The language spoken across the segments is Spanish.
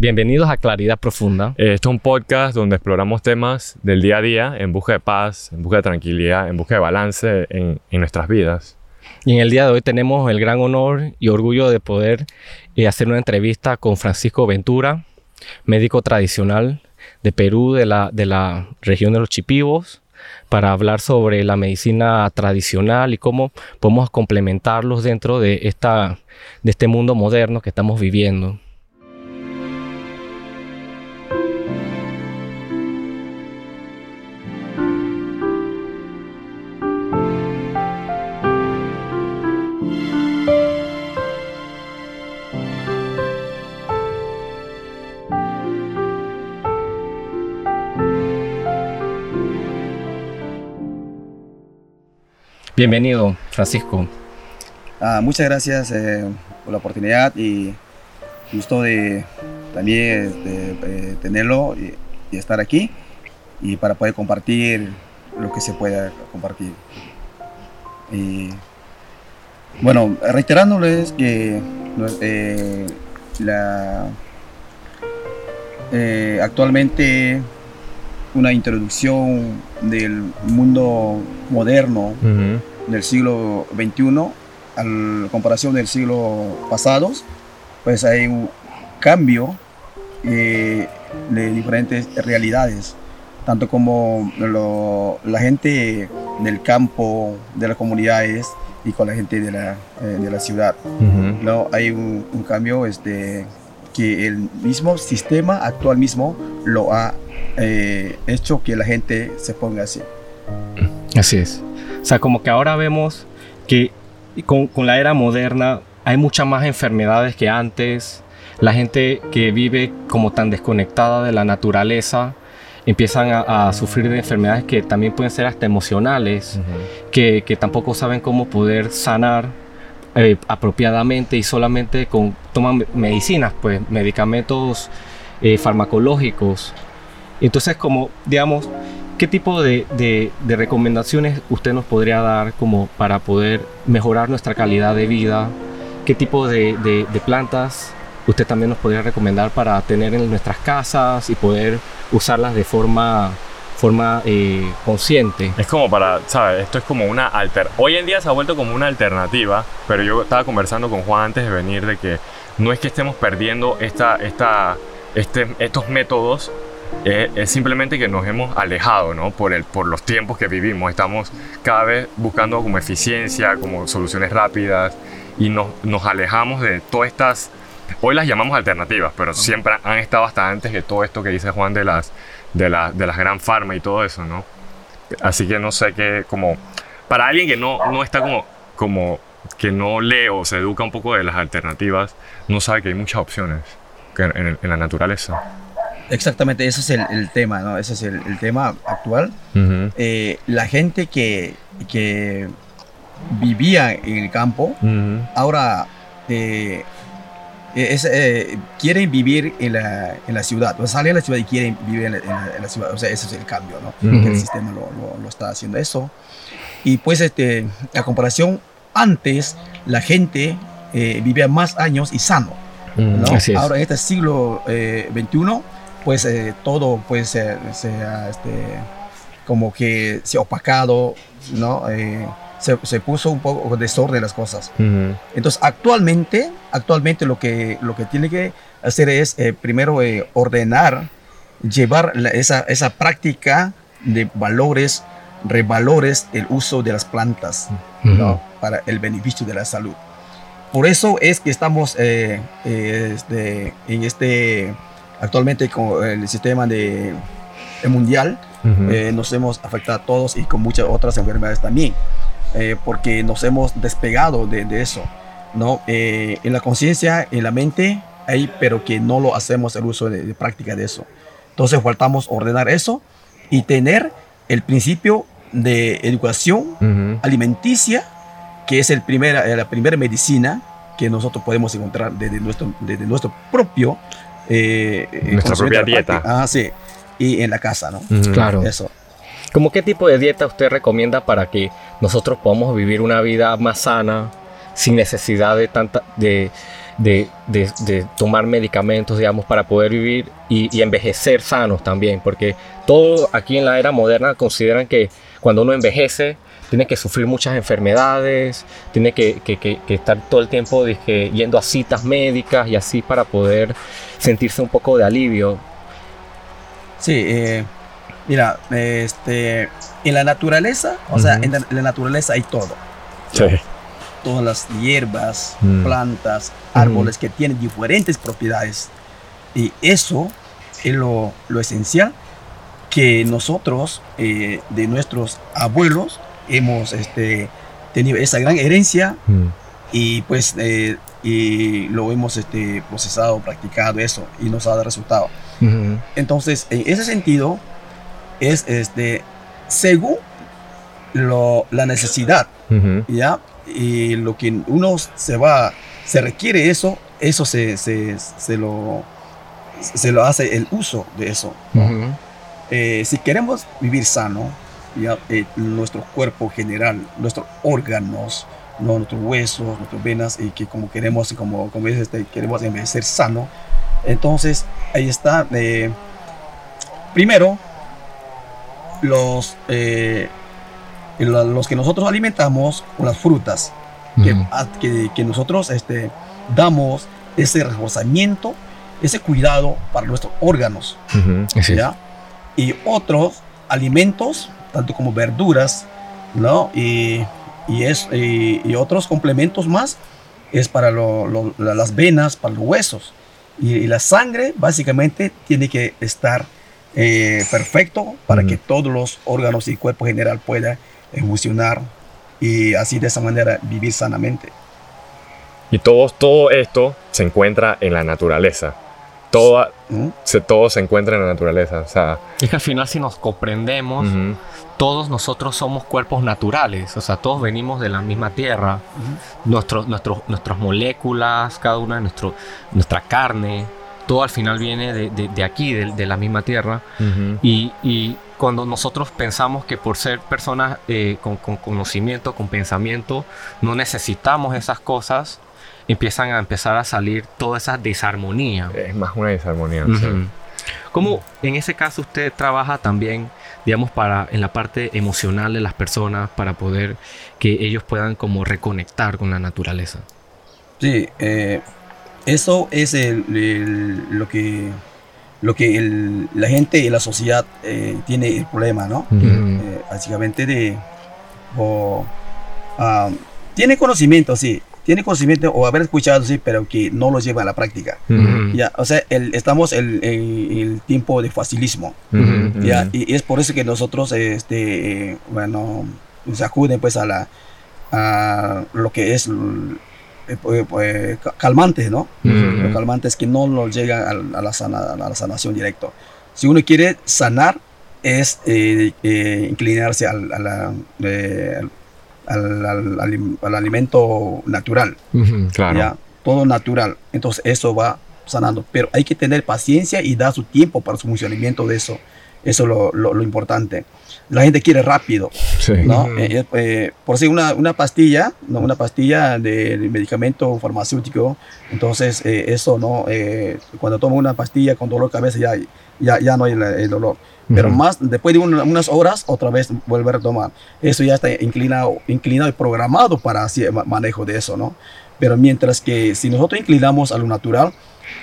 Bienvenidos a Claridad Profunda. Esto es un podcast donde exploramos temas del día a día en busca de paz, en busca de tranquilidad, en busca de balance en, en nuestras vidas. Y en el día de hoy tenemos el gran honor y orgullo de poder eh, hacer una entrevista con Francisco Ventura, médico tradicional de Perú, de la, de la región de los Chipivos, para hablar sobre la medicina tradicional y cómo podemos complementarlos dentro de, esta, de este mundo moderno que estamos viviendo. Bienvenido, Francisco. Ah, muchas gracias eh, por la oportunidad y gusto de también este, eh, tenerlo y, y estar aquí y para poder compartir lo que se pueda compartir. Y bueno, reiterándoles que eh, la, eh, actualmente una introducción del mundo moderno del siglo XXI a la comparación del siglo pasado, pues hay un cambio eh, de diferentes realidades, tanto como lo- la gente del campo, de las comunidades y con la gente de la, eh, de la ciudad. ¿no? Hay un, un cambio este, que el mismo sistema actual mismo lo ha eh, hecho que la gente se ponga así. Así es. O sea, como que ahora vemos que con, con la era moderna hay muchas más enfermedades que antes. La gente que vive como tan desconectada de la naturaleza empiezan a, a sufrir de enfermedades que también pueden ser hasta emocionales, que, que tampoco saben cómo poder sanar eh, apropiadamente y solamente con toman medicinas, pues medicamentos eh, farmacológicos. Entonces, como digamos, ¿qué tipo de, de- de recomendaciones usted nos podría dar como para poder mejorar nuestra calidad de vida? ¿Qué tipo de, de- plantas usted también nos podría recomendar para tener en nuestras casas y poder usarlas de forma, forma eh, consciente? Es como para, ¿sabes? Esto es como una alter... Hoy en día se ha vuelto como una alternativa, pero yo estaba conversando con Juan antes de venir de que no es que estemos perdiendo esta, esta, este, estos métodos, es simplemente que nos hemos alejado, ¿no? Por, el, por los tiempos que vivimos. Estamos cada vez buscando como eficiencia, como soluciones rápidas y nos, nos alejamos de todas estas... Hoy las llamamos alternativas, pero siempre han estado hasta antes que todo esto que dice Juan de las, de, la- de las gran farma y todo eso, ¿no? Así que no sé qué, como, para alguien que no, no está como, como, que no lee o se educa un poco de las alternativas, no sabe que hay muchas opciones en- en la naturaleza. Exactamente, ese es el, el tema, ¿no? Ese es el, el tema actual. Ujú, Eh, la gente que, que vivía en el campo, ujú, ahora eh, es, eh, quieren vivir en la, en la ciudad. O salen a la ciudad y quieren vivir en la, en la- en la ciudad. O sea, ese es el cambio, ¿no? Ujú. Que el sistema lo, lo- lo está haciendo eso. Y pues, este, a comparación, antes la gente eh, vivía más años y sano. ¿no? Ahora en este siglo eh, XXI, pues eh, todo pues se, se ha, este, como que se opacado, ¿no? Eh, se, se puso un poco desorden las cosas. Entonces actualmente, actualmente lo que, lo que tiene que hacer es eh, primero eh, ordenar, llevar la- esa, esa práctica de valores, revalores el uso de las plantas. ¿no? para el beneficio de la salud. Por eso es que estamos eh, eh, este, en este, actualmente con el sistema de, el mundial, ujú. eh, nos hemos afectado a todos y con muchas otras enfermedades también, eh, porque nos hemos despegado de, de eso, ¿no? Eh, en la conciencia, en la mente, hay, pero que no lo hacemos el uso de, de práctica de eso. Entonces faltamos ordenar eso y tener el principio de educación Ujú. alimenticia, que es el primera, la primera medicina que nosotros podemos encontrar desde nuestro, desde nuestro propio... eh, Nuestra propia de dieta. Ah, sí. Y en la casa, ¿no? Claro. Eso. ¿Cómo qué tipo de dieta usted recomienda para que nosotros podamos vivir una vida más sana, sin necesidad de tanta de de, tomar medicamentos, digamos, para poder vivir y, envejecer sanos también, porque todo aquí en la era moderna consideran que cuando uno envejece tiene que sufrir muchas enfermedades, tiene que, estar todo el tiempo yendo a citas médicas y así para poder sentirse un poco de alivio. Sí, eh, mira, este, en la naturaleza, o sea, en la, naturaleza hay todo. Sí todas las hierbas, mm. plantas, árboles que tienen diferentes propiedades. Y eso es lo, esencial que nosotros, eh, de nuestros abuelos, hemos este, tenido esa gran herencia mm. y pues eh, y lo hemos este, procesado, practicado eso y nos ha dado resultado. Entonces, en ese sentido, es este, según lo, la necesidad, ¿ya? y lo que uno se va, se requiere eso, eso se, se, se lo, se lo hace el uso de eso. Eh, si queremos vivir sano, ya, eh, nuestro cuerpo general, nuestros órganos, nuestros huesos, nuestras venas, y que como queremos, como, como dices, este, queremos ser sano, entonces ahí está. Eh, primero, los, los que nosotros alimentamos con las frutas, que, que, nosotros este, damos ese reforzamiento, ese cuidado para nuestros órganos. Y otros alimentos, tanto como verduras, ¿no? Y, y, es, y, otros complementos más, es para las venas, para los huesos. Y, la sangre básicamente tiene que estar eh, perfecto para que todos los órganos y cuerpo general puedan evolucionar y así de esa manera vivir sanamente. Y todo, todo esto se encuentra en la naturaleza. Todo, ¿Mm? se, todo se encuentra en la naturaleza. O sea, es que al final si nos comprendemos, todos nosotros somos cuerpos naturales. O sea, todos venimos de la misma tierra. nuestros, nuestras moléculas, cada una de nuestro, nuestra carne, todo al final viene de, aquí, de, la misma tierra. y, y, cuando nosotros pensamos que por ser personas eh, con, conocimiento, con pensamiento, no necesitamos esas cosas, empiezan a empezar a salir toda esa desarmonía. Es más una desarmonía. ¿Cómo en ese caso usted trabaja también, digamos, para en la parte emocional de las personas para poder que ellos puedan como reconectar con la naturaleza? Sí, eh, eso es lo que lo que la gente y la sociedad eh, tiene el problema, ¿no? Eh, básicamente de... Ah, tiene conocimiento, sí, tiene conocimiento o haber escuchado, sí, pero que no lo lleva a la práctica. ya, o sea, estamos en el, tiempo de facilismo. ya, y, es por eso que nosotros, este, bueno, se acuden pues a la a lo que es eh, pues, pues, calmantes, ¿no? calmantes que no nos llegan a, la sana, a la sanación directa. Si uno quiere sanar, es eh, eh, inclinarse al, al, alimento natural. claro. Todo natural. Entonces eso va sanando. Pero hay que tener paciencia y dar su tiempo para su funcionamiento de eso. Eso es lo, lo, importante. La gente quiere rápido, ¿no? Eh, eh, por si una, una pastilla, ¿no? una pastilla de, medicamento farmacéutico, entonces eh, eso, ¿no? cuando toma una pastilla con dolor de cabeza ya, ya, ya no hay el, dolor. Pero más, después de unas horas, otra vez vuelve a tomar. Eso ya está inclinado, inclinado y programado para hacer manejo de eso, ¿no? Pero mientras que si nosotros inclinamos a lo natural,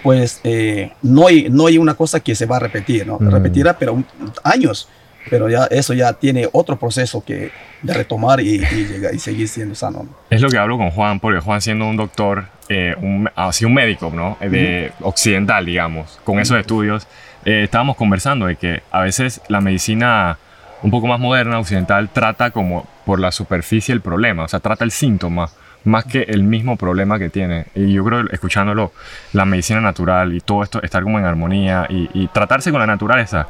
pues eh, no, hay, no hay una cosa que se va a repetir, ¿no? Mm. Repetirá, pero años. Pero ya eso ya tiene otro proceso que de retomar y, y, seguir siendo sano. Es lo que hablo con Juan, porque Juan siendo un doctor, eh, un, así un médico, ¿no? De occidental, digamos, con esos estudios, eh, estábamos conversando de que a veces la medicina un poco más moderna, occidental, trata como por la superficie el problema, o sea, trata el síntoma más que el mismo problema que tiene. Y yo creo, escuchándolo, la medicina natural y todo esto, estar como en armonía y, tratarse con la naturaleza,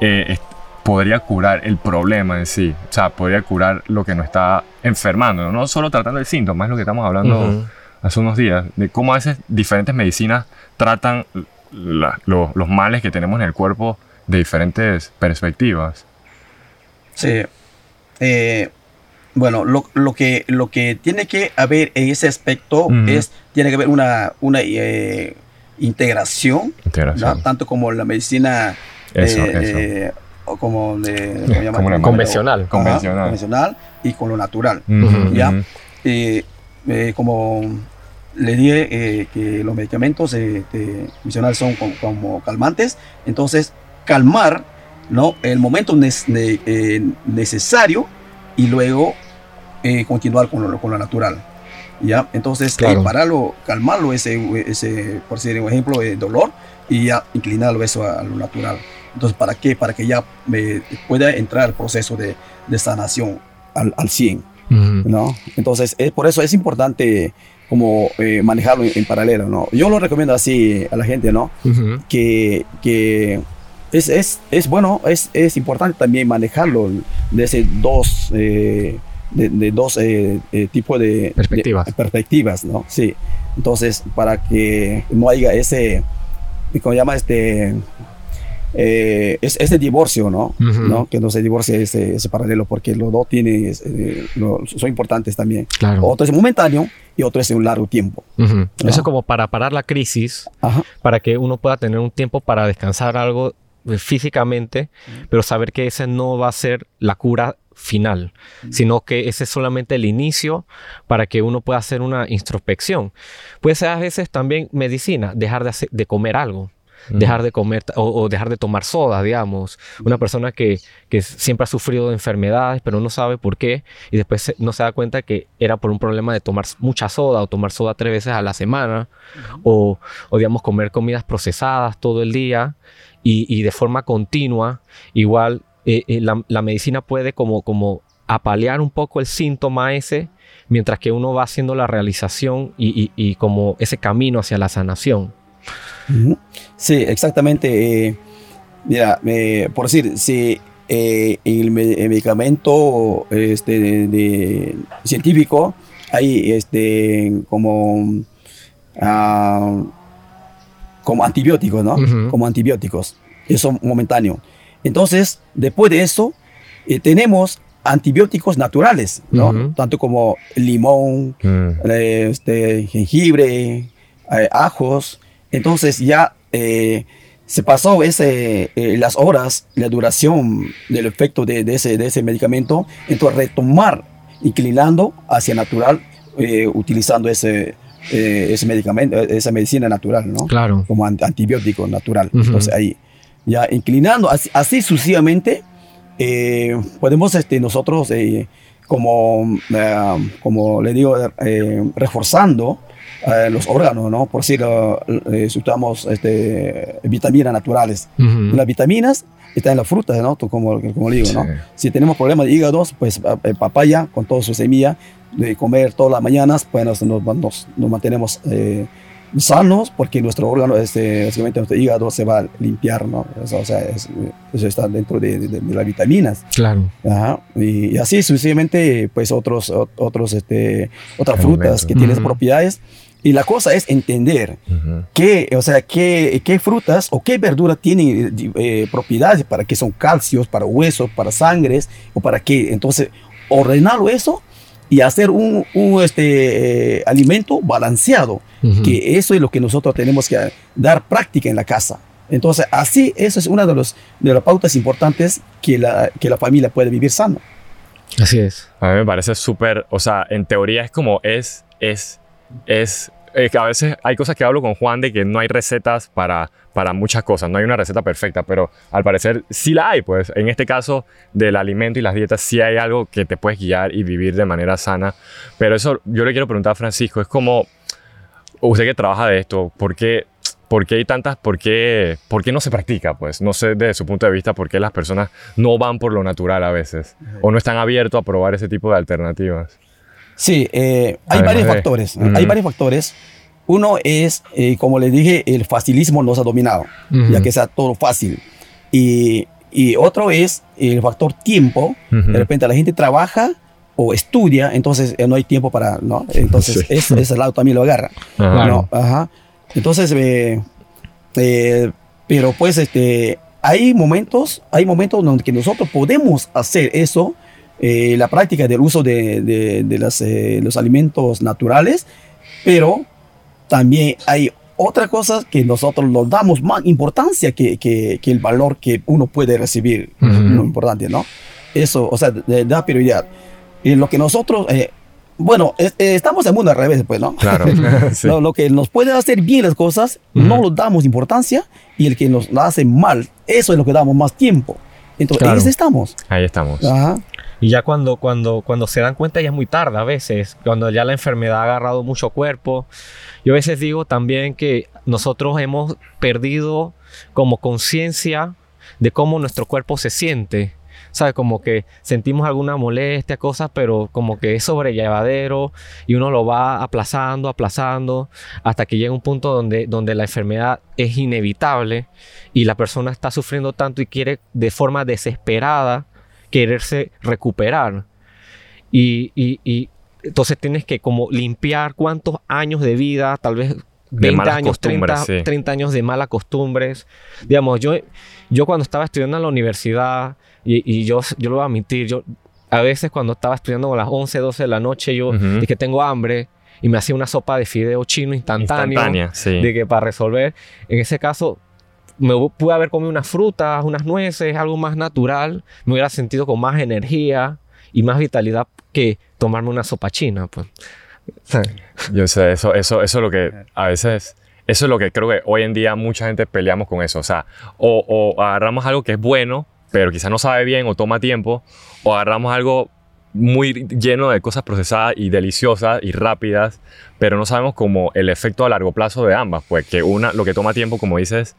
eh, podría curar el problema en sí. O sea, podría curar lo que nos está enfermando. No solo tratando el síntoma, es lo que estamos hablando hace unos días, de cómo a veces diferentes medicinas tratan los males que tenemos en el cuerpo de diferentes perspectivas. Sí. Eh, Bueno, lo, lo, que, lo que tiene que haber en ese aspecto es, tiene que haber una, una eh, integración, tanto como la medicina eh, como de, convencional. convencional. convencional y con lo natural. ¿ya? como le dije que los medicamentos convencionales son como, calmantes, entonces calmar ¿no? el momento necesario y luego eh, continuar con lo, con lo natural. ¿ya? Entonces, eh, para calmarlo, ese, ese, por decir un ejemplo, de dolor, y ya inclinarlo eso a, lo natural. Entonces, ¿para qué? Para que ya me pueda entrar el proceso de, de sanación al, al 100. ¿no? Entonces, es, por eso es importante como eh, manejarlo en, paralelo, ¿no? Yo lo recomiendo así a la gente, ¿no? Que, que es, es, es, bueno, es, es importante también manejarlo de ese dos de, dos eh, eh, tipos de perspectivas. perspectivas, ¿no? Sí. Entonces, para que no haya ese, ¿cómo se llama? Este, eh, es, ese divorcio, ¿no? ¿no? Que no se divorcie ese, ese, paralelo, porque los dos tienen, eh, son importantes también. Claro. Otro es momentáneo y otro es un largo tiempo. Eso es como para parar la crisis, para que uno pueda tener un tiempo para descansar algo físicamente, pero saber que ese no va a ser la cura final, sino que ese es solamente el inicio para que uno pueda hacer una introspección. Puede ser a veces también medicina, dejar de, de comer algo. Dejar de comer o, dejar de tomar soda, digamos. Una persona que, que, siempre ha sufrido de enfermedades, pero no sabe por qué, y después no se da cuenta que era por un problema de tomar mucha soda o tomar soda tres veces a la semana, o, o, digamos, comer comidas procesadas todo el día y, y de forma continua. Igual eh, eh, la, medicina puede como, como apalear un poco el síntoma ese, mientras que uno va haciendo la realización y, como ese camino hacia la sanación. Sí, exactamente. Eh, mira, por decir, si el, medicamento este, científico hay este, como, ah, como antibióticos, ¿no? Como antibióticos. Eso momentáneo. Entonces, después de eso, eh, tenemos antibióticos naturales, ¿no? Tanto como limón, mm. eh, este, jengibre, eh, ajos. Entonces ya se pasó ese, las horas, la duración del efecto de, ese, de ese medicamento. Entonces retomar, inclinando hacia natural, utilizando ese, ese medicamento, esa medicina natural, ¿no? Claro. Como antibiótico natural. Entonces ahí ya inclinando, así, sucesivamente, eh, podemos este, nosotros, eh, como, eh, como le digo, reforzando los órganos, ¿no? Por si usamos este, vitaminas naturales. Las vitaminas están en las frutas, ¿no? Como, como digo, ¿no? Si tenemos problemas de hígado, pues papaya con toda su semilla, de comer todas las mañanas, pues nos, nos, nos mantenemos sanos porque nuestro órgano, este, básicamente nuestro hígado se va a limpiar, ¿no? Eso, o sea, eso está dentro de, de, las vitaminas. Claro. Y, así sucesivamente, pues otros, otros, este, otras frutas que tienen propiedades. Y la cosa es entender qué, o sea, qué, qué, frutas o qué verduras tienen eh, propiedades para qué son calcios, para huesos, para sangres o para qué. Entonces, ordenarlo eso y hacer un, un este, eh, alimento balanceado, que eso es lo que nosotros tenemos que dar práctica en la casa. Entonces, así, eso es una de, los, de las pautas importantes que la, que la familia puede vivir sano. Así es. A mí me parece súper, o sea, en teoría es como es, es, es eh, a veces hay cosas que hablo con Juan de que no hay recetas para, para muchas cosas, no hay una receta perfecta, pero al parecer sí la hay, pues en este caso del alimento y las dietas sí hay algo que te puedes guiar y vivir de manera sana, pero eso yo le quiero preguntar a Francisco, es como usted que trabaja de esto, ¿por qué, por qué hay tantas, por qué, por qué no se practica? Pues no sé desde su punto de vista por qué las personas no van por lo natural a veces o no están abiertos a probar ese tipo de alternativas. Sí, eh, hay varios factores. Hay varios factores. Uno es, eh, como les dije, el facilismo nos ha dominado, ya que sea todo fácil. Y, y, otro es el factor tiempo. De repente la gente trabaja o estudia, entonces eh, no hay tiempo para, ¿no? Entonces ese, lado también lo agarra. ¿no? Ajá. Entonces, pero pues este, hay momentos, hay momentos donde nosotros podemos hacer eso eh, la práctica del uso de, de, las, eh, los alimentos naturales, pero también hay otra cosa que nosotros nos damos más importancia que, que, que el valor que uno puede recibir, lo importante, ¿no? Eso, o sea, da prioridad. Y lo que nosotros, eh, bueno, estamos en mundo al revés, pues, ¿no? Claro. lo, que nos puede hacer bien las cosas, no lo damos importancia, y el que nos hace mal, eso es lo que damos más tiempo. Entonces, ahí estamos. Ahí estamos. Ajá. Y ya cuando, cuando, cuando se dan cuenta ya es muy tarde a veces, cuando ya la enfermedad ha agarrado mucho cuerpo. Yo a veces digo también que nosotros hemos perdido como conciencia de cómo nuestro cuerpo se siente. ¿Sabes? Como que sentimos alguna molestia, cosas, pero como que es sobrellevadero y uno lo va aplazando, aplazando, hasta que llega un punto donde, donde la enfermedad es inevitable y la persona está sufriendo tanto y quiere de forma desesperada quererse recuperar. Y, y, entonces tienes que como limpiar cuántos años de vida, tal vez 20 años, 30, 30, años de malas costumbres. Digamos, yo, yo cuando estaba estudiando en la universidad, y, yo, yo lo voy a admitir, yo a veces cuando estaba estudiando a las 11, 12 de la noche, yo dije que tengo hambre y me hacía una sopa de fideo chino instantáneo. Instantánea, sí. De que para resolver, en ese caso, me pude haber comido unas frutas, unas nueces, algo más natural, me hubiera sentido con más energía y más vitalidad que tomarme una sopa china, pues. Yo sé, eso, eso, eso es lo que a veces, eso es lo que creo que hoy en día mucha gente peleamos con eso. O sea, o, agarramos algo que es bueno, pero quizás no sabe bien o toma tiempo, o agarramos algo muy lleno de cosas procesadas y deliciosas y rápidas, pero no sabemos como el efecto a largo plazo de ambas, pues que una, lo que toma tiempo, como dices,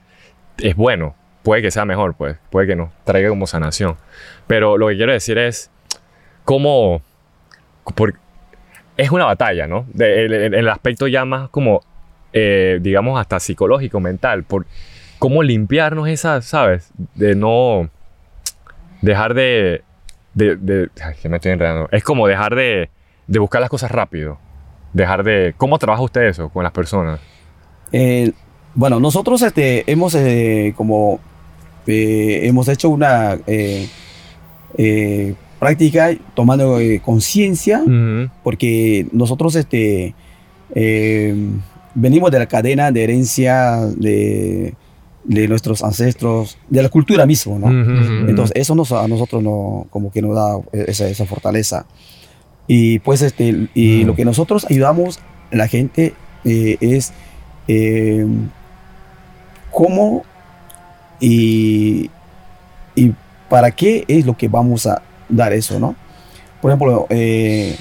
es bueno. Puede que sea mejor, pues. Puede que nos traiga como sanación. Pero lo que quiero decir es cómo... es una batalla, ¿no? El, aspecto ya más como, eh, digamos, hasta psicológico, mental. Por cómo limpiarnos esa, ¿sabes? De no... Dejar de... de, que me estoy enredando. Es como dejar de, de buscar las cosas rápido. Dejar de... ¿Cómo trabaja usted eso con las personas? Eh, bueno, nosotros este, hemos eh, como hemos hecho una práctica tomando conciencia, porque nosotros este, venimos de la cadena de herencia de, nuestros ancestros, de la cultura misma, ¿no? Entonces eso nos, a nosotros no, como que nos da esa, fortaleza. Y pues este, y lo que nosotros ayudamos a la gente es cómo y, y para qué es lo que vamos a dar eso, ¿no? Por ejemplo, eh,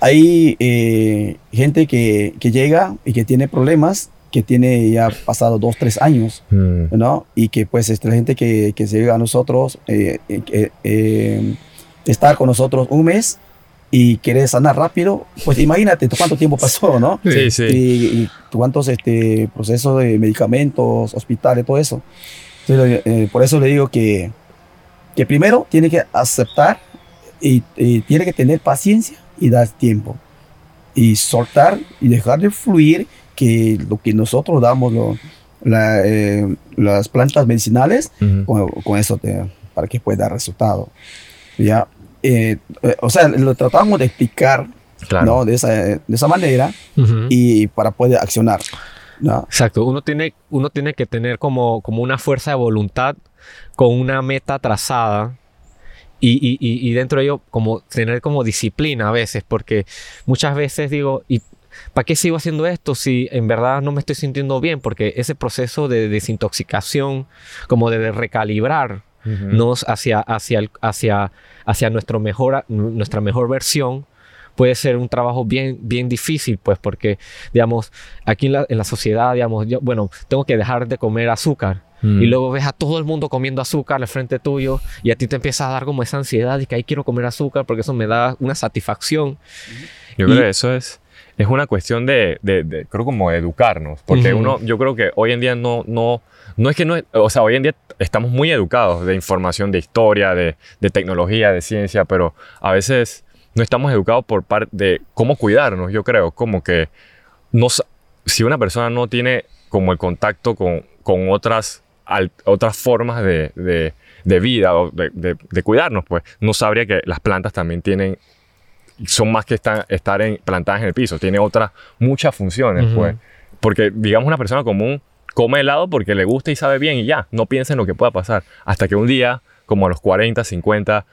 hay eh, gente que, que, llega y que tiene problemas, que tiene ya pasado dos, tres años, mm. ¿no? Y que pues esta la gente que, que se llega a nosotros, eh, estar con nosotros un mes y quieres sanar rápido, pues imagínate cuánto tiempo pasó, ¿no? Sí, sí. Y, cuántos este, procesos de medicamentos, hospitales, todo eso. Eh, por eso le digo que, que primero tiene que aceptar y, tiene que tener paciencia y dar tiempo. Y soltar y dejar de fluir que lo que nosotros damos, eh, las plantas medicinales, con, eso para que pueda dar resultado. ¿ya? Eh, eh, o sea, lo tratamos de explicar ¿no? de, esa, de esa manera y para poder accionar. ¿No? Exacto, uno tiene, uno tiene que tener como, como una fuerza de voluntad con una meta trazada y, y, y, dentro de ello como tener como disciplina a veces, porque muchas veces digo, ¿y para qué sigo haciendo esto si en verdad no me estoy sintiendo bien? Porque ese proceso de desintoxicación, como de recalibrar nos hacia, hacia, hacia, hacia nuestro mejor, nuestra mejor versión, puede ser un trabajo bien, bien difícil, pues porque, digamos, aquí en la, en la sociedad, digamos, yo, bueno, tengo que dejar de comer azúcar. Y mm. luego ves a todo el mundo comiendo azúcar al frente tuyo y a ti te empieza a dar como esa ansiedad y que ahí quiero comer azúcar porque eso me da una satisfacción. Yo creo que eso es, es una cuestión de, de, creo como educarnos, porque uno, yo creo que hoy en día no, no, no es que no, o sea, hoy en día estamos muy educados de información, de historia, de, de tecnología, de ciencia, pero a veces no estamos educados por parte de cómo cuidarnos, yo creo, como que no, si una persona no tiene como el contacto con, con otras, otras formas de, de, de vida o de, de- cuidarnos, pues no sabría que las plantas también tienen, son más que estar, estar en, plantadas en el piso, tiene otras muchas funciones, Ujú. pues. Porque, digamos, una persona común come helado porque le gusta y sabe bien y ya, no piensa en lo que pueda pasar. Hasta que un día, como a los 40, 50,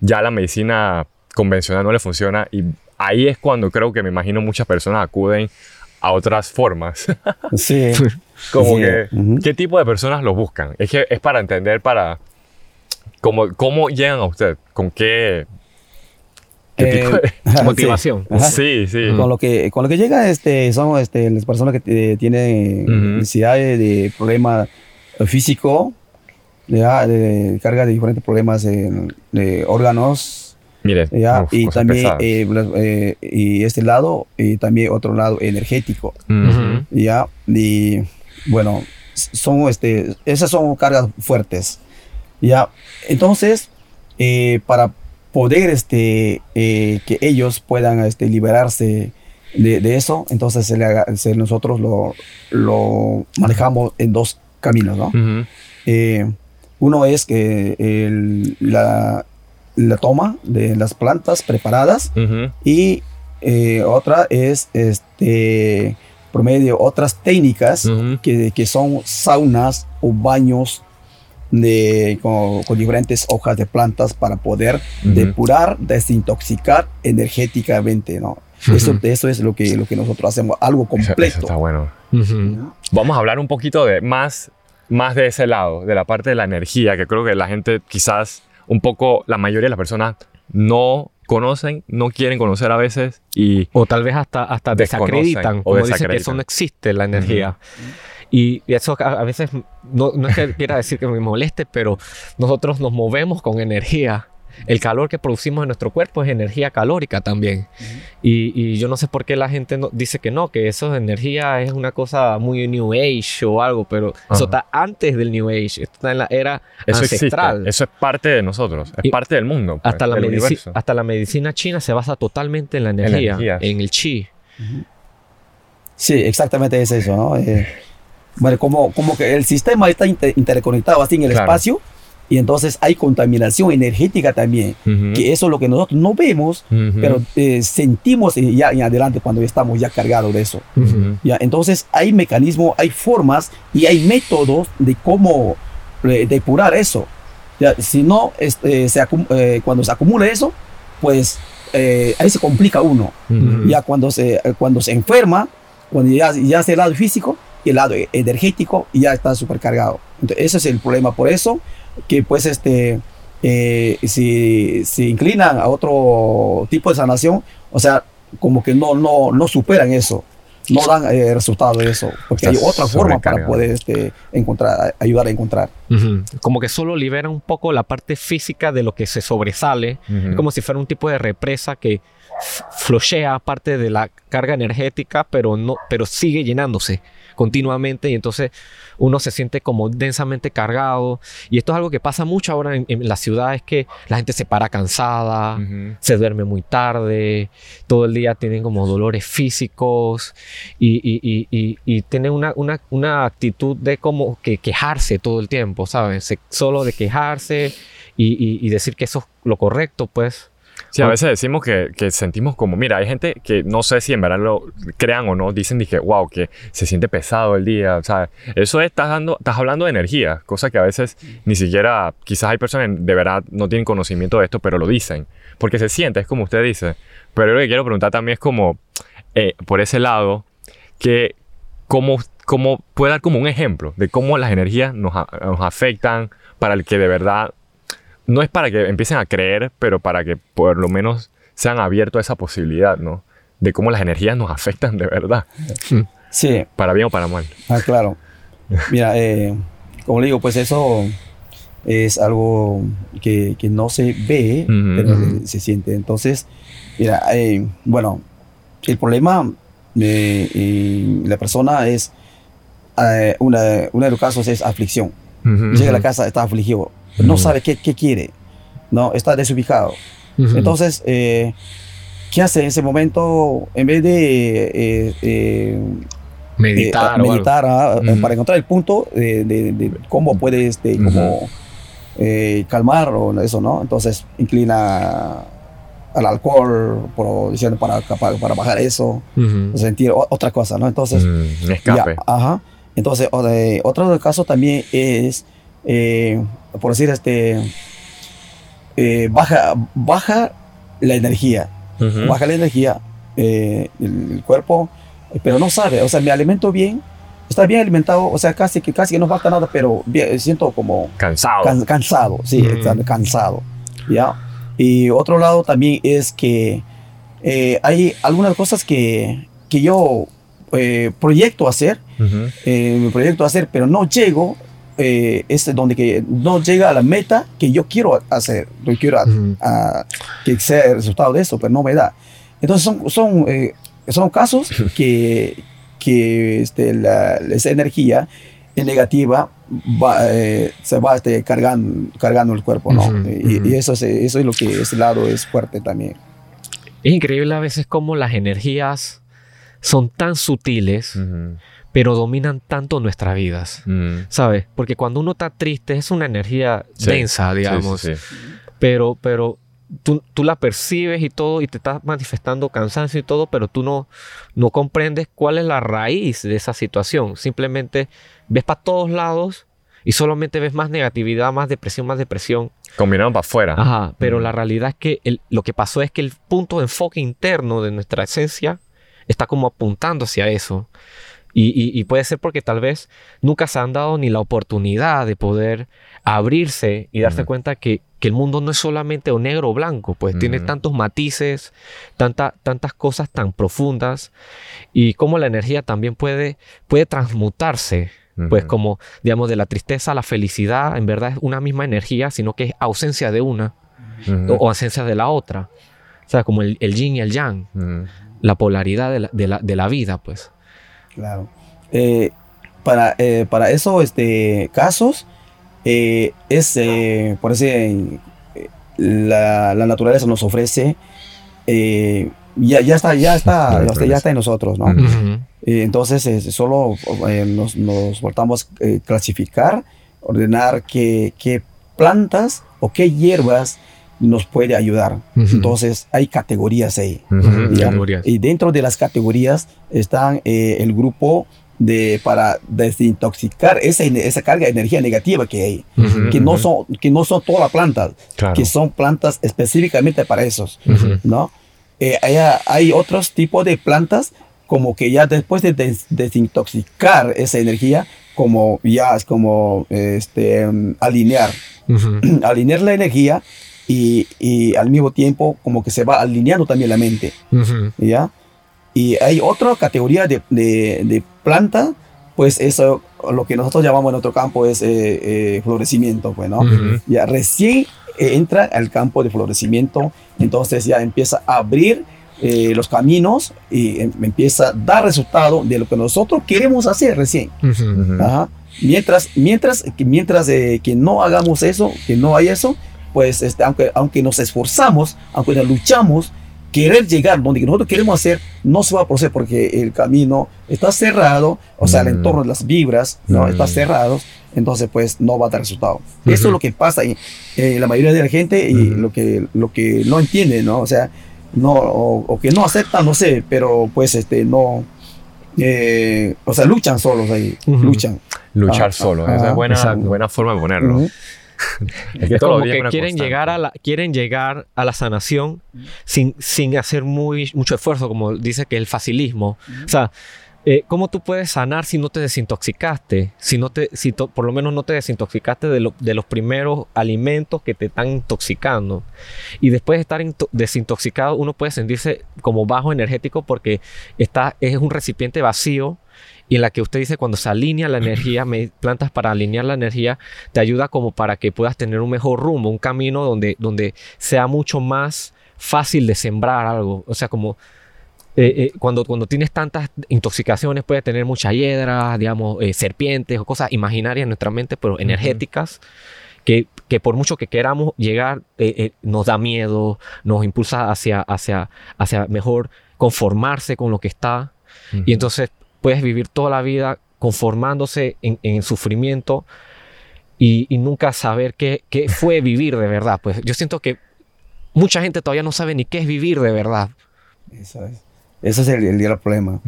ya la medicina convencional no le funciona y ahí es cuando creo que me imagino muchas personas acuden a otras formas. Sí. como Sí, que. ¿qué tipo de personas lo buscan? Es que es para entender, para, como, cómo llegan a usted, con qué, qué Eh, tipo de... Motivación. Ajá. Sí, sí. Con lo que con lo que llega este son este las personas que eh, tienen necesidad de, de problema físico, de carga de diferentes problemas de órganos, Mire, ya, uf, y también eh, eh, y este lado y también otro lado energético, ya y bueno son este esas son cargas fuertes, ya entonces eh, para poder este eh, que ellos puedan este liberarse de, de eso entonces se le haga- se- nosotros lo, lo manejamos en dos caminos no uno es que el- la, la toma de las plantas preparadas y eh, otra es este promedio otras técnicas que, que son saunas o baños de, con, con diferentes hojas de plantas para poder depurar, desintoxicar energéticamente, ¿no? Eso, eso es lo que, lo que nosotros hacemos, algo Eso- eso completo. está bueno. Vamos a hablar un poquito de más, más de ese lado, de la parte de la energía, que creo que la gente quizás un poco, la mayoría de las personas no conocen, no quieren conocer a veces y O tal vez hasta, hasta desacreditan, o como dicen que eso no existe, la energía. Y, y eso a, a veces, no, no es que quiera decir que me moleste, pero nosotros nos movemos con energía. El calor que producimos en nuestro cuerpo es energía calórica también. y, y yo no sé por qué la gente no- dice que no, que eso de energía es una cosa muy New Age o algo, pero eso está antes del New Age, esto está en la era eso ancestral. existe, eso es parte de nosotros, es Y parte del mundo, pues, hasta, la universo. hasta la medicina china se basa totalmente en la energía, en el chi. Sí, exactamente es eso, ¿no? Eh, bueno, como, como que el sistema está inter- interconectado así en el Claro. espacio y entonces hay contaminación energética también, que eso es lo que nosotros no vemos, pero eh, sentimos ya en adelante cuando estamos ya cargados de eso. ¿ya? Entonces hay mecanismos, hay formas y hay métodos de cómo eh, depurar eso. ¿ya? Si no, este, se eh, cuando se acumula eso, pues eh, ahí se complica uno. Ya cuando se, cuando se enferma, cuando ya, ya hace el lado físico y el lado energético y ya está supercargado. Entonces, ese es el problema. Por eso que pues este, eh, si se inclinan a otro tipo de sanación, o sea, como que no, no, no superan eso. No dan eh, resultado de eso, porque hay otra forma para poder este, encontrar, ayudar a encontrar. Como que solo libera un poco la parte física de lo que se sobresale. Como si fuera un tipo de represa que flochea parte de la carga energética, pero no, pero sigue llenándose continuamente y entonces uno se siente como densamente cargado. Y esto es algo que pasa mucho ahora en, en la ciudad, es que la gente se para cansada, se duerme muy tarde, todo el día tienen como dolores físicos y, y, y, y, y tienen una, una, una actitud de como que quejarse todo el tiempo, ¿sabes? Se- solo de quejarse y decir que eso es lo correcto, pues. Sí, a veces decimos que, que sentimos como, mira, hay gente que no sé si en verdad lo crean o no, dicen dije, wow, que se siente pesado el día, ¿sabes? Eso es, estás, dando, estás hablando de energía, cosa que a veces ni siquiera, quizás hay personas que de verdad no tienen conocimiento de esto, pero lo dicen, porque se siente, es como usted dice. Pero lo que quiero preguntar también es como, eh, por ese lado, que cómo, cómo puede dar como un ejemplo de cómo las energías nos, a- nos afectan para el que de verdad no es para que empiecen a creer, pero para que por lo menos sean abiertos a esa posibilidad, ¿no? De cómo las energías nos afectan de verdad, Sí, para bien o para mal. Ah, claro. Mira, eh, como le digo, pues eso es algo que, que no se ve, pero se, se siente. Entonces, mira, eh, bueno, el problema de eh, la persona es, eh, una, uno de los casos es aflicción. Llega a la casa, está afligido, no sabe qué, qué quiere, no, está desubicado. Entonces, eh, ¿qué hace en ese momento? En vez de eh, eh, meditar eh, meditar, ah, Ujú. para encontrar el punto de, de- de cómo puede este, Ujú. como, eh, calmar o eso, ¿no? Entonces inclina al alcohol, por, diciendo para, para, para bajar eso, sentir otra cosa, ¿no? Entonces, mm, escape. ajá. Entonces, otro caso también es, eh, por decir, este, eh, baja, baja la energía, baja la energía, eh, el, cuerpo, pero no sabe, o sea, me alimento bien, está bien alimentado, o sea, casi que casi no falta nada, pero siento como cansado, cansado, sí, cansado, ya. Y otro lado también es que eh, hay algunas cosas que, que yo eh, proyecto hacer, uh proyecto hacer, pero no llego, es donde que no llega a la meta que yo quiero hacer, yo quiero a, que sea el resultado de eso, pero no me da. Entonces son, son, son casos que, que este, esa energía negativa eh, se va este, cargando, cargando el cuerpo, ¿no? y, eso, es, eso es lo que ese lado es fuerte también. Es increíble a veces cómo las energías son tan sutiles, pero dominan tanto nuestras vidas, ¿sabes? Porque cuando uno está triste es una energía densa, digamos, pero, pero Tú, tú, la percibes y todo y te estás manifestando cansancio y todo, pero tú no, no comprendes cuál es la raíz de esa situación. Simplemente ves para todos lados y solamente ves más negatividad, más depresión, más depresión. Combinado para afuera. Ajá, pero la realidad es que lo que pasó es que el punto de enfoque interno de nuestra esencia está como apuntando hacia eso. Y, puede ser porque tal vez nunca se han dado ni la oportunidad de poder abrirse y darse cuenta que, el mundo no es solamente o negro o blanco, pues tiene tantos matices, tanta, tantas cosas tan profundas y cómo la energía también puede, puede transmutarse. Pues como, digamos, de la tristeza a la felicidad, en verdad es una misma energía, sino que es ausencia de una o, ausencia de la otra. O sea, como el, yin y el yang, la polaridad de la, de, la, de la vida, pues. Claro. Eh, para, eh, para eso, este, casos, eh, es, por eso la, la, naturaleza nos ofrece, ya, ya está, ya está, ya está, en nosotros, ¿no? entonces, solo nos, nos voltamos a clasificar, ordenar qué, qué plantas o qué hierbas nos puede ayudar. Entonces hay categorías ahí. Y dentro de las categorías están eh, el grupo de para desintoxicar esa, esa carga de energía negativa que hay, que, no son, que no son todas las plantas, que son plantas específicamente para esos. ¿no? Eh, hay, hay, otros tipos de plantas como que ya después de desintoxicar esa energía, como ya es como este, alinear, alinear la energía y, y, al mismo tiempo como que se va alineando también la mente. ¿ya? Y hay otra categoría de, de, planta, pues eso, lo que nosotros llamamos en otro campo es eh, eh, florecimiento, pues, ¿no? Ya recién entra al campo de florecimiento, entonces ya empieza a abrir eh, los caminos y em, empieza a dar resultado de lo que nosotros queremos hacer recién. Mientras, mientras, mientras que no hagamos eso, que no hay eso, pues este, aunque, aunque nos esforzamos, aunque nos luchamos, querer llegar donde nosotros queremos hacer, no se va a proceder porque el camino está cerrado, o sea, el mm. entorno de las vibras ¿no? Mm. está cerrado, entonces pues no va a dar resultado. Eso es lo que pasa en, la mayoría de la gente y lo, que, lo que no entiende, ¿no? O sea, no, o, que no aceptan, no sé, pero pues este, no, eh, o sea, luchan solos ahí, luchan. Luchar ah, solo, esa es buena, buena forma de ponerlo. es como que quieren llegar, a la, quieren llegar a la sanación sin, sin hacer muy, mucho esfuerzo, como dice que el facilismo. O sea, eh, ¿cómo tú puedes sanar si no te desintoxicaste? Si, no te, si por lo menos no te desintoxicaste de, de, los primeros alimentos que te están intoxicando. Y después de estar desintoxicado, uno puede sentirse como bajo energético porque está, es un recipiente vacío y en la que usted dice cuando se alinea la energía, plantas para alinear la energía, te ayuda como para que puedas tener un mejor rumbo, un camino donde, donde sea mucho más fácil de sembrar algo. O sea, como eh, eh, cuando, cuando tienes tantas intoxicaciones, puedes tener muchas hiedras, digamos, eh, serpientes o cosas imaginarias en nuestra mente, pero energéticas. Que, que, por mucho que queramos llegar, nos da miedo, nos impulsa hacia, hacia, hacia mejor conformarse con lo que está. Y entonces puedes vivir toda la vida conformándose en, sufrimiento y, nunca saber qué, qué fue vivir de verdad. Pues yo siento que mucha gente todavía no sabe ni qué es vivir de verdad. Eso es. Ese es el, el, problema.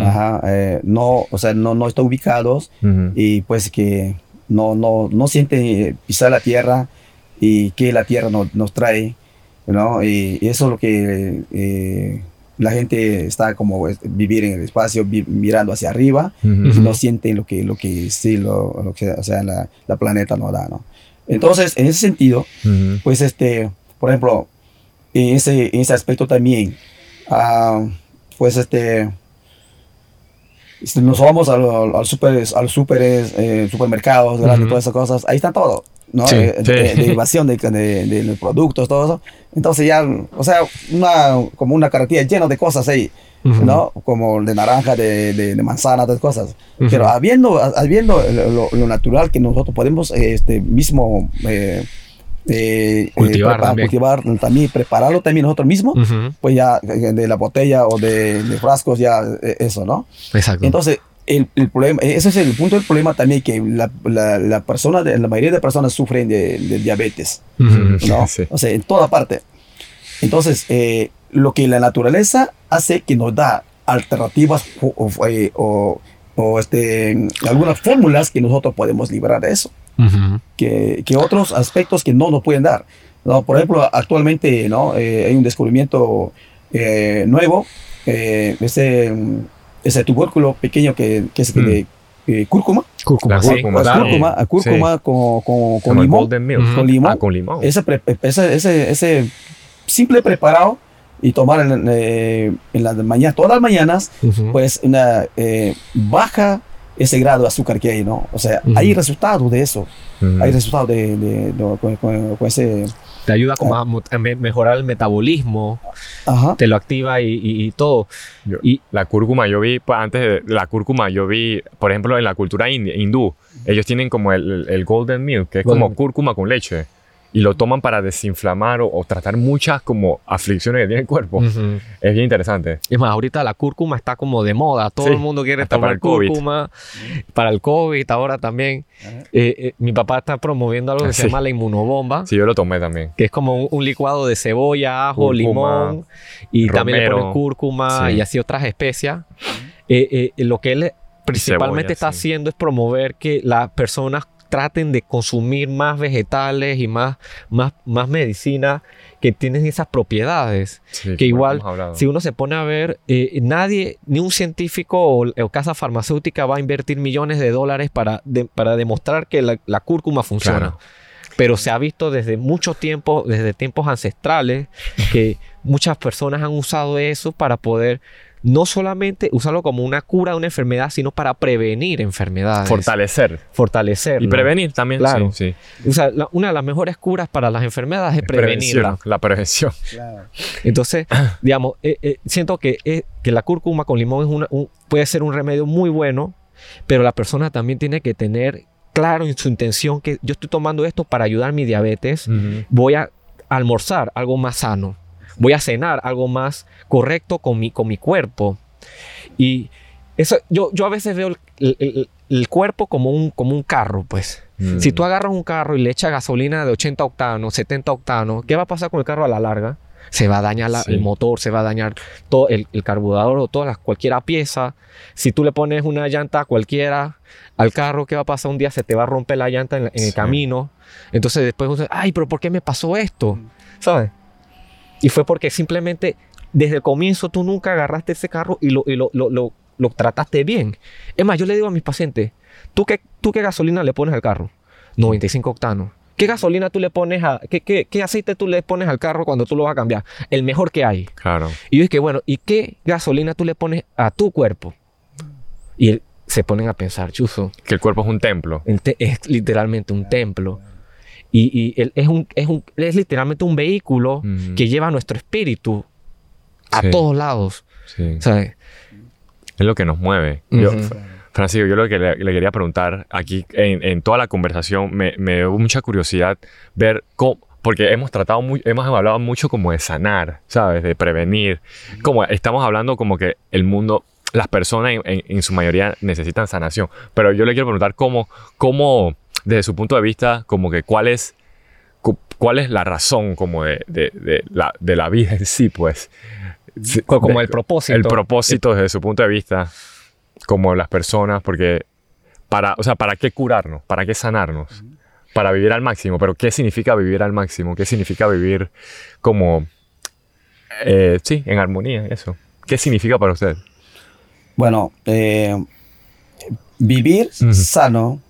Ajá, eh, no, o sea, no, no están ubicados y pues que no, no, no sienten pisar la tierra y que la tierra nos, nos trae, ¿no? Y, eso es lo que eh, la gente está como vivir en el espacio, mirando hacia arriba y no sienten lo que, lo que sí, lo, lo que, o sea, la, la, planeta nos da, ¿no? Entonces, en ese sentido, pues este, por ejemplo, en ese, en ese aspecto también, uh, pues este, este, nos vamos al, al, super, al super, eh, supermercados, todas esas cosas, ahí está todo, ¿no? Sí, eh, de, de, de, productos, todo eso. Entonces ya, o sea, una, como una carretilla llena de cosas ahí, ¿no? Como de naranja, de, de, manzana, de cosas. Pero habiendo, habiendo lo, lo, natural que nosotros podemos este mismo... Eh, eh, eh, cultivar, también. cultivar también, prepararlo también nosotros mismos, pues ya de la botella o de, frascos, ya eh, eso, ¿no? Exacto. Entonces, el, el, problema, ese es el punto del problema también, que la, la, la persona, la mayoría de personas sufren de, diabetes, ¿no? O sea, en toda parte. Entonces, lo que la naturaleza hace que nos da alternativas o, o, o este, algunas fórmulas que nosotros podemos liberar de eso que, que, otros aspectos que no nos pueden dar. ¿no? Por ejemplo, actualmente ¿no? Eh, hay un descubrimiento eh, nuevo, eh, ese, ese tubérculo pequeño que, que es de mm. cúrcuma. Cúrcuma, cúrcuma, cúrcuma con, con, con, limón, con, limón. Ah, con limón. Ese, ese, ese, simple preparado y tomar en, en las mañanas, todas las mañanas, pues una baja ese grado de azúcar que hay, ¿no? O sea, hay resultados de eso. Hay resultados de, de, con, ese... Te ayuda como ah. a, mejorar el metabolismo, Ajá. te lo activa y, todo. y la cúrcuma, yo vi, pues, antes de la cúrcuma, yo vi, por ejemplo, en la cultura hindú, ellos tienen como el, el golden milk, que es como cúrcuma con leche y lo toman para desinflamar o, tratar muchas como aflicciones que tiene el cuerpo. Es bien interesante. Es más, ahorita la cúrcuma está como de moda. Todo el mundo quiere tomar cúrcuma. Para el COVID ahora también. Eh, eh, mi papá está promoviendo algo que se llama la inmunobomba. Sí, yo lo tomé también. Que es como un, licuado de cebolla, ajo, limón. Y también le ponen cúrcuma y así otras especias. Eh, lo que él principalmente está haciendo es promover que las personas traten de consumir más vegetales y más, más, más medicina que tienen esas propiedades. que igual, si uno se pone a ver, eh, nadie, ni un científico o, casa farmacéutica va a invertir millones de dólares para, para demostrar que la, cúrcuma funciona. Pero se ha visto desde mucho tiempo, desde tiempos ancestrales, que muchas personas han usado eso para poder no solamente usarlo como una cura de una enfermedad, sino para prevenir enfermedades. Fortalecer. Fortalecer. Y prevenir también. Claro. Sí, O sea, una de las mejores curas para las enfermedades es prevenirla. La prevención. Claro. Entonces, digamos, eh, eh, siento que, eh, que la cúrcuma con limón es una, puede ser un remedio muy bueno, pero la persona también tiene que tener claro en su intención que yo estoy tomando esto para ayudar a mi diabetes, voy a almorzar algo más sano voy a cenar algo más correcto con mi, con mi cuerpo. Y eso, yo, yo a veces veo el, cuerpo como un, como un carro, pues. Mm. Si tú agarras un carro y le echas gasolina de 80 octanos, 70 octanos, ¿qué va a pasar con el carro a la larga? Se va a dañar el motor, se va a dañar todo el, carburador o todas las, cualquier pieza. Si tú le pones una llanta cualquiera al carro, ¿qué va a pasar? Un día se te va a romper la llanta en, el camino. Entonces después, ay, pero ¿por qué me pasó esto? ¿Sabes? Y fue porque simplemente desde el comienzo tú nunca agarraste ese carro y lo, lo, lo, lo, trataste bien. Es más, yo le digo a mis pacientes, ¿tú qué, ¿tú qué gasolina le pones al carro? 95 octanos. ¿Qué gasolina tú le pones a... Qué, qué, qué, aceite tú le pones al carro cuando tú lo vas a cambiar? El mejor que hay. Claro. Y yo dije, bueno, ¿y qué gasolina tú le pones a tu cuerpo? Y se ponen a pensar, chuzo. Que el cuerpo es un templo. Es literalmente un templo. Y, y es, un, es, un, es, literalmente un vehículo que lleva nuestro espíritu a todos lados. Sí. Es lo que nos mueve. Francisco, yo lo que le, quería preguntar aquí en, en toda la conversación, me, me, dio mucha curiosidad ver cómo, porque hemos tratado, muy, hemos hablado mucho como de sanar, ¿sabes? De prevenir. Como estamos hablando como que el mundo, las personas en, en, su mayoría necesitan sanación. Pero yo le quiero preguntar cómo, cómo desde su punto de vista, como que cuál es, cuál es la razón como de, de, la, de la vida en sí, pues. Como el propósito. El propósito desde su punto de vista, como las personas, porque para, o sea, ¿para qué curarnos? ¿Para qué sanarnos? Para vivir al máximo, pero ¿qué significa vivir al máximo? ¿Qué significa vivir como, eh, sí, en armonía, eso? ¿Qué significa para usted? Bueno, eh, vivir sano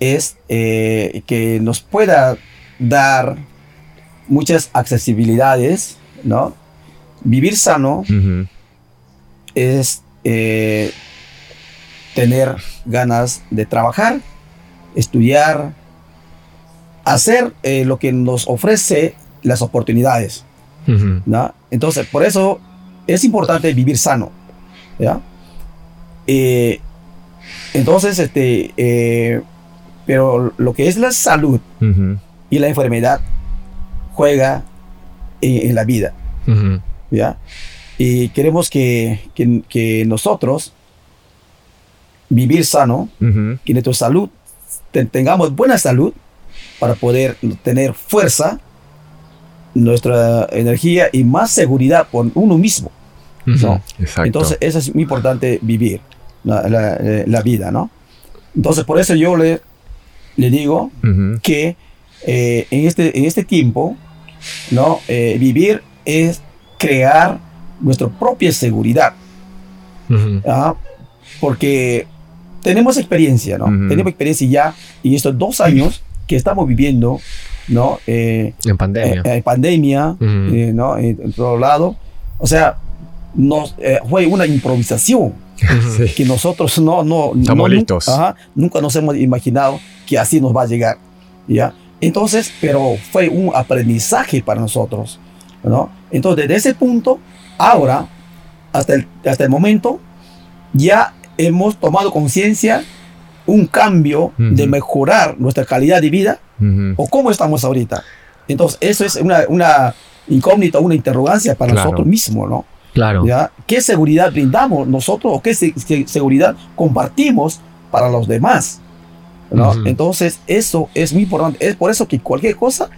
es eh, que nos pueda dar muchas accesibilidades, ¿no? Vivir sano es eh, tener ganas de trabajar, estudiar, hacer lo que nos ofrece las oportunidades, ¿no? Entonces, por eso es importante vivir sano. ¿ya? Eh, entonces, este, eh, pero lo que es la salud y la enfermedad juega en, la vida, ¿ya? Y queremos que, que, nosotros vivir sano, que nuestra salud, tengamos buena salud para poder tener fuerza, nuestra energía y más seguridad por uno mismo. Entonces, eso es muy importante vivir la, vida, ¿no? Entonces, por eso yo le, le digo que eh, en, este, en este tiempo, ¿no? Eh, vivir es crear nuestra propia seguridad. ¿ah? Porque tenemos experiencia, ¿no? Tenemos experiencia ya en estos dos años que estamos viviendo, ¿no? Eh, en pandemia. en pandemia, ¿no? En, todo lado. O sea, nos, eh, fue una improvisación que nosotros no, no, Estamos listos. Nunca, nos hemos imaginado que así nos va a llegar. ¿ya? Entonces, pero fue un aprendizaje para nosotros. ¿no? Entonces, desde ese punto, ahora, hasta el, hasta el momento, ya hemos tomado conciencia un cambio de mejorar nuestra calidad de vida o cómo estamos ahorita. Entonces, eso es una, una incógnita, una interrogancia para nosotros mismos, ¿no? Claro. ¿ya? ¿Qué seguridad brindamos nosotros o qué seguridad compartimos para los demás? ¿no? Entonces, eso es muy importante. Es por eso que cualquier cosa,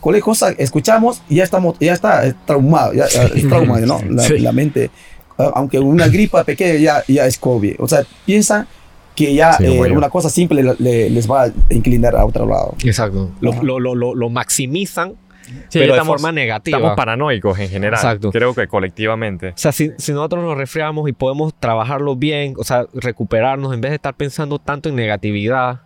cualquier cosa escuchamos, ya estamos, ya está traumado, ya, es trauma, ¿no? La, mente, aunque una gripa pequeña ya, ya es COVID. O sea, piensa que ya eh, una cosa simple les va a inclinar a otro lado. Exacto. Lo, lo, lo, lo maximizan pero de forma negativa. Estamos paranoicos en general. Exacto. Creo que colectivamente. O sea, si, nosotros nos resfriamos y podemos trabajarlo bien, o sea, recuperarnos en vez de estar pensando tanto en negatividad,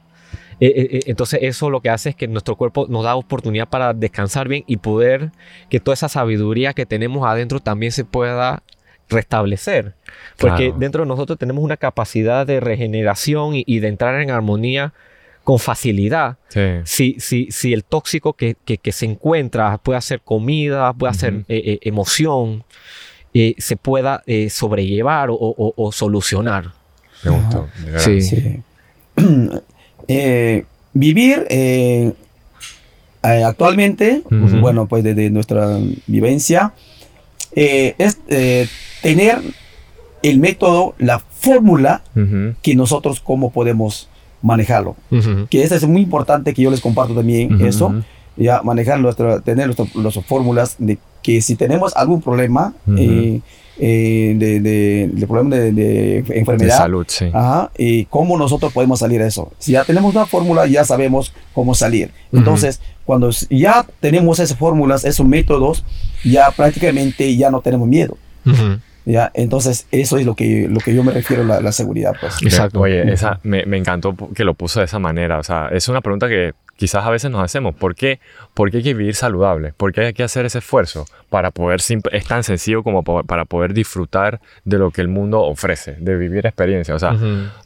eh, eh, eh, entonces eso lo que hace es que nuestro cuerpo nos da oportunidad para descansar bien y poder que toda esa sabiduría que tenemos adentro también se pueda restablecer. Porque dentro de nosotros tenemos una capacidad de regeneración y, y de entrar en armonía con facilidad. Si, si, si el tóxico que, que, se encuentra puede ser comida, puede ser eh, eh, emoción, eh, se pueda sobrellevar o, solucionar. Me gustó. Sí. vivir actualmente, bueno, pues desde nuestra vivencia, es tener el método, la fórmula que nosotros cómo podemos manejarlo. Que eso es muy importante que yo les comparto también eso, ya manejar nuestra, tener nuestras fórmulas de que si tenemos algún problema eh, eh, de, de, problema de, enfermedad, de salud, sí. y cómo nosotros podemos salir de eso. Si ya tenemos una fórmula, ya sabemos cómo salir. Entonces, cuando ya tenemos esas fórmulas, esos métodos, ya prácticamente ya no tenemos miedo. ¿Ya? Entonces, eso es lo que, lo que yo me refiero a la, seguridad, pues. Exacto. Oye, esa, me, me, encantó que lo puso de esa manera. O sea, es una pregunta que quizás a veces nos hacemos. ¿Por qué, ¿Por qué hay que vivir saludable? ¿Por qué hay que hacer ese esfuerzo para poder... Es tan sencillo como para poder disfrutar de lo que el mundo ofrece, de vivir experiencia. O sea,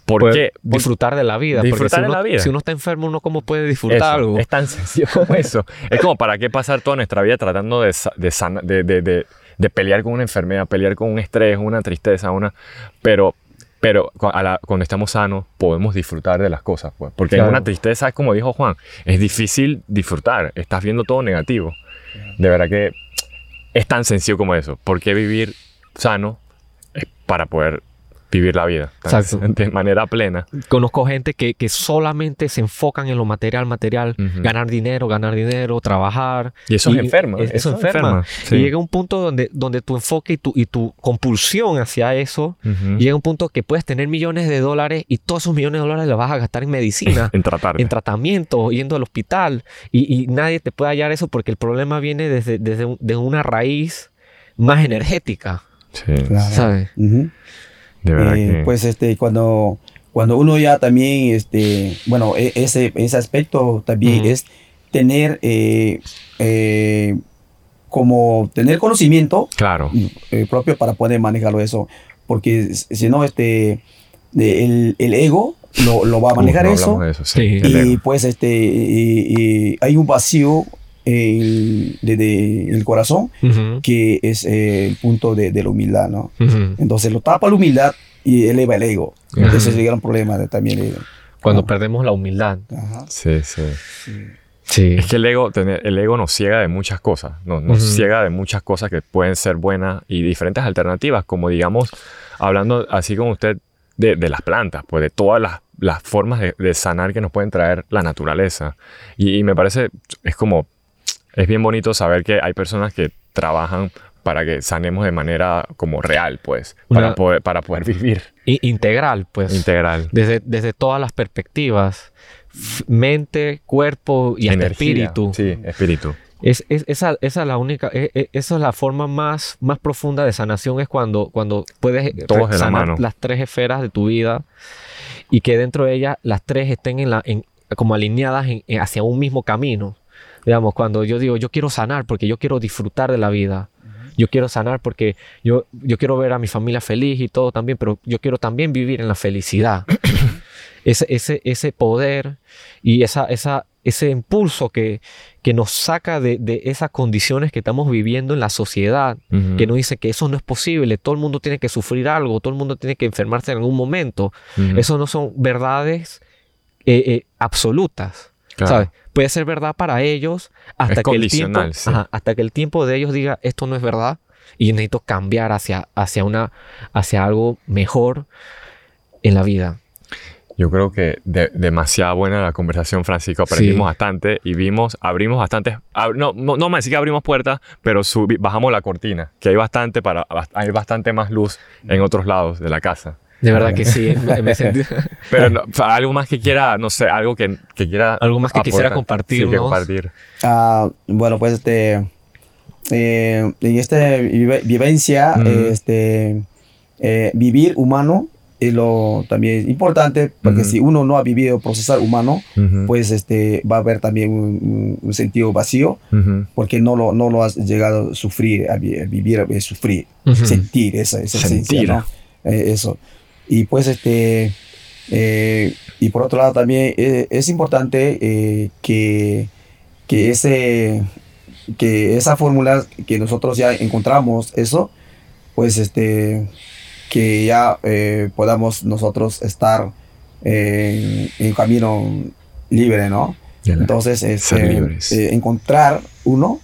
¿por qué? Disfrutar de la vida. Disfrutar de la vida. Si uno está enfermo, uno cómo puede disfrutar algo. Es tan sencillo como eso. es como para qué pasar toda nuestra vida tratando de, de, de, de de pelear con una enfermedad, pelear con un estrés, una tristeza, una... Pero, pero cuando estamos sanos podemos disfrutar de las cosas, pues. Porque en una tristeza, es como dijo Juan, es difícil disfrutar, estás viendo todo negativo. De verdad que es tan sencillo como eso. ¿Por qué vivir sano? Para poder vivir la vida de manera plena. Conozco gente que, que, solamente se enfocan en lo material, material, ganar dinero, ganar dinero, trabajar. Y eso es enferma. Eso, enferma. Y llega un punto donde, donde tu enfoque y tu, y tu compulsión hacia eso, llega a un punto que puedes tener millones de dólares y todos esos millones de dólares los vas a gastar en medicina, en tratar. En tratamiento, yendo al hospital. Y, nadie te puede hallar eso porque el problema viene desde, desde de una raíz más energética. Sí. ¿Sabes? Eh, pues este, cuando, cuando uno ya también, este, bueno, e, ese, ese aspecto también es tener eh, eh, como tener conocimiento claro. propio para poder manejarlo eso. Porque si no, este, el, el ego lo, lo, va a manejar eso. y pues este, y, hay un vacío el, de, el corazón, que es eh, el punto de, de, la humildad, ¿no? Entonces lo tapa la humildad y eleva el ego. Entonces llega un problema de, también. Cuando perdemos la humildad. Sí, sí, sí. Es que el ego, el ego nos ciega de muchas cosas, nos, nos ciega de muchas cosas que pueden ser buenas y diferentes alternativas, como digamos, hablando así como usted de, de las plantas, pues de todas las, las formas de, de, sanar que nos pueden traer la naturaleza. Y, y me parece, es como es bien bonito saber que hay personas que trabajan para que sanemos de manera como real, pues, para, poder, para poder vivir. Integral, pues. Integral. Desde, desde todas las perspectivas. Mente, cuerpo y espíritu. Sí, espíritu. Es, esa, esa, es la única, e, e, esa es la forma más, más profunda de sanación, es cuando, cuando puedes sanar las tres esferas de tu vida y que dentro de ellas las tres estén en la, en, como alineadas hacia un mismo camino. Digamos, cuando yo digo, yo quiero sanar porque yo quiero disfrutar de la vida. Yo quiero sanar porque yo, yo quiero ver a mi familia feliz y todo también, pero yo quiero también vivir en la felicidad. ese, ese, ese poder y esa, esa, ese impulso que, que nos saca de, de, esas condiciones que estamos viviendo en la sociedad, que nos dice que eso no es posible, todo el mundo tiene que sufrir algo, todo el mundo tiene que enfermarse en algún momento. Eso no son verdades eh, eh, absolutas. ¿sabes? Puede ser verdad para ellos hasta que, el tiempo, hasta que el tiempo de ellos diga esto no es verdad y necesito cambiar hacia, hacia, una, hacia algo mejor en la vida. Yo creo que demasiado buena la conversación, Francisco. Aprendimos bastante y vimos, abrimos bastante. no, no, no me decir que abrimos puertas, pero bajamos la cortina, que hay bastante, para, hay bastante más luz en otros lados de la casa. De verdad que sí. Pero algo más que quiera, no sé, algo que, que quiera. Algo más que quisiera compartir. Sí, compartir. Ah, bueno, pues este. Eh, en esta vivencia, este, eh, vivir humano es lo también importante, porque si uno no ha vivido procesar humano, pues este, va a haber también un, sentido vacío, porque no lo, no lo has llegado a sufrir, a vivir, a sufrir, sentir esa, esa sentir. Eh, eso. Y pues este, eh, y por otro lado también eh, es importante eh, que, que, ese, que esa fórmula que nosotros ya encontramos, eso, pues este, que ya podamos nosotros estar en camino libre, ¿no? Entonces, este, encontrar uno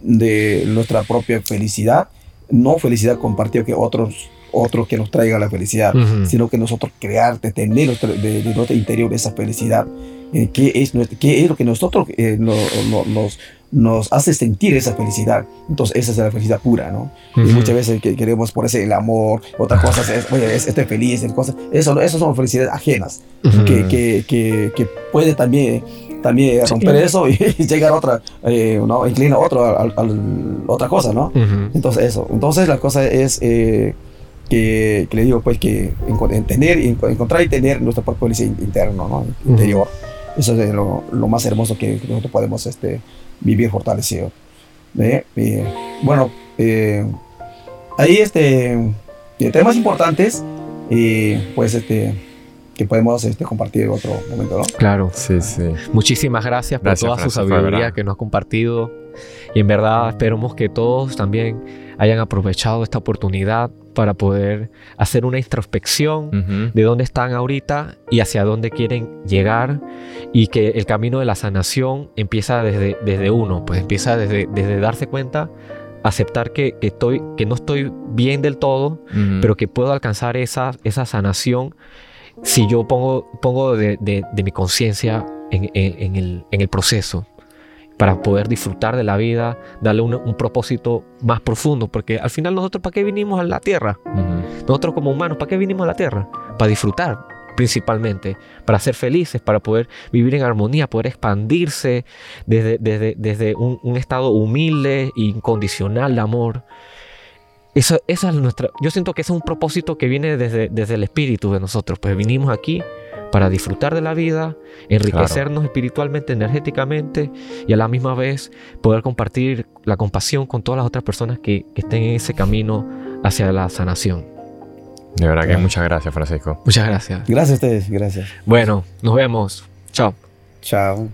de nuestra propia felicidad, no felicidad compartida que otros otro que nos traiga la felicidad, sino que nosotros crear, tener de, de, nuestro interior esa felicidad. Eh, ¿qué, es, ¿Qué es lo que nosotros eh, nos, nos hace sentir esa felicidad? Entonces, esa es la felicidad pura, ¿no? Y muchas veces que queremos por ese el amor, otras cosas, es, oye, estoy feliz, cosas, eso, eso son felicidades ajenas, que, que, que, que, puede también también romper eso y, llegar a otra, eh, ¿no? inclina otro a, otra cosa, ¿no? Entonces eso, entonces la cosa es eh, que, le digo pues que tener, encontrar y tener nuestro propio policía interno, ¿no? interior. Eso es lo, lo, más hermoso que nosotros podemos este, vivir fortalecido. bueno, eh, ahí este, temas importantes, y pues este, que podemos este, compartir en otro momento, ¿no? Claro. Sí, sí. Muchísimas gracias por toda su sabiduría que nos ha compartido. Y en verdad esperamos que todos también hayan aprovechado esta oportunidad para poder hacer una introspección de dónde están ahorita y hacia dónde quieren llegar y que el camino de la sanación empieza desde, desde uno, pues empieza desde, desde darse cuenta aceptar que, estoy, que no estoy bien del todo, pero que puedo alcanzar esa, esa sanación si yo pongo, pongo de, mi conciencia en, el, proceso para poder disfrutar de la vida, darle un, propósito más profundo, porque al final nosotros, ¿para qué vinimos a la tierra? Nosotros como humanos, ¿para qué vinimos a la tierra? Para disfrutar, principalmente, para ser felices, para poder vivir en armonía, poder expandirse desde, desde, un, estado humilde e incondicional de amor. Esa, esa, es nuestra, yo siento que ese es un propósito que viene desde, desde el espíritu de nosotros, pues vinimos aquí para disfrutar de la vida, enriquecernos espiritualmente, energéticamente y a la misma vez poder compartir la compasión con todas las otras personas que, que estén en ese camino hacia la sanación. De verdad que muchas gracias, Francisco. Muchas gracias. Gracias a ustedes, gracias. Bueno, nos vemos. Chao. Chao.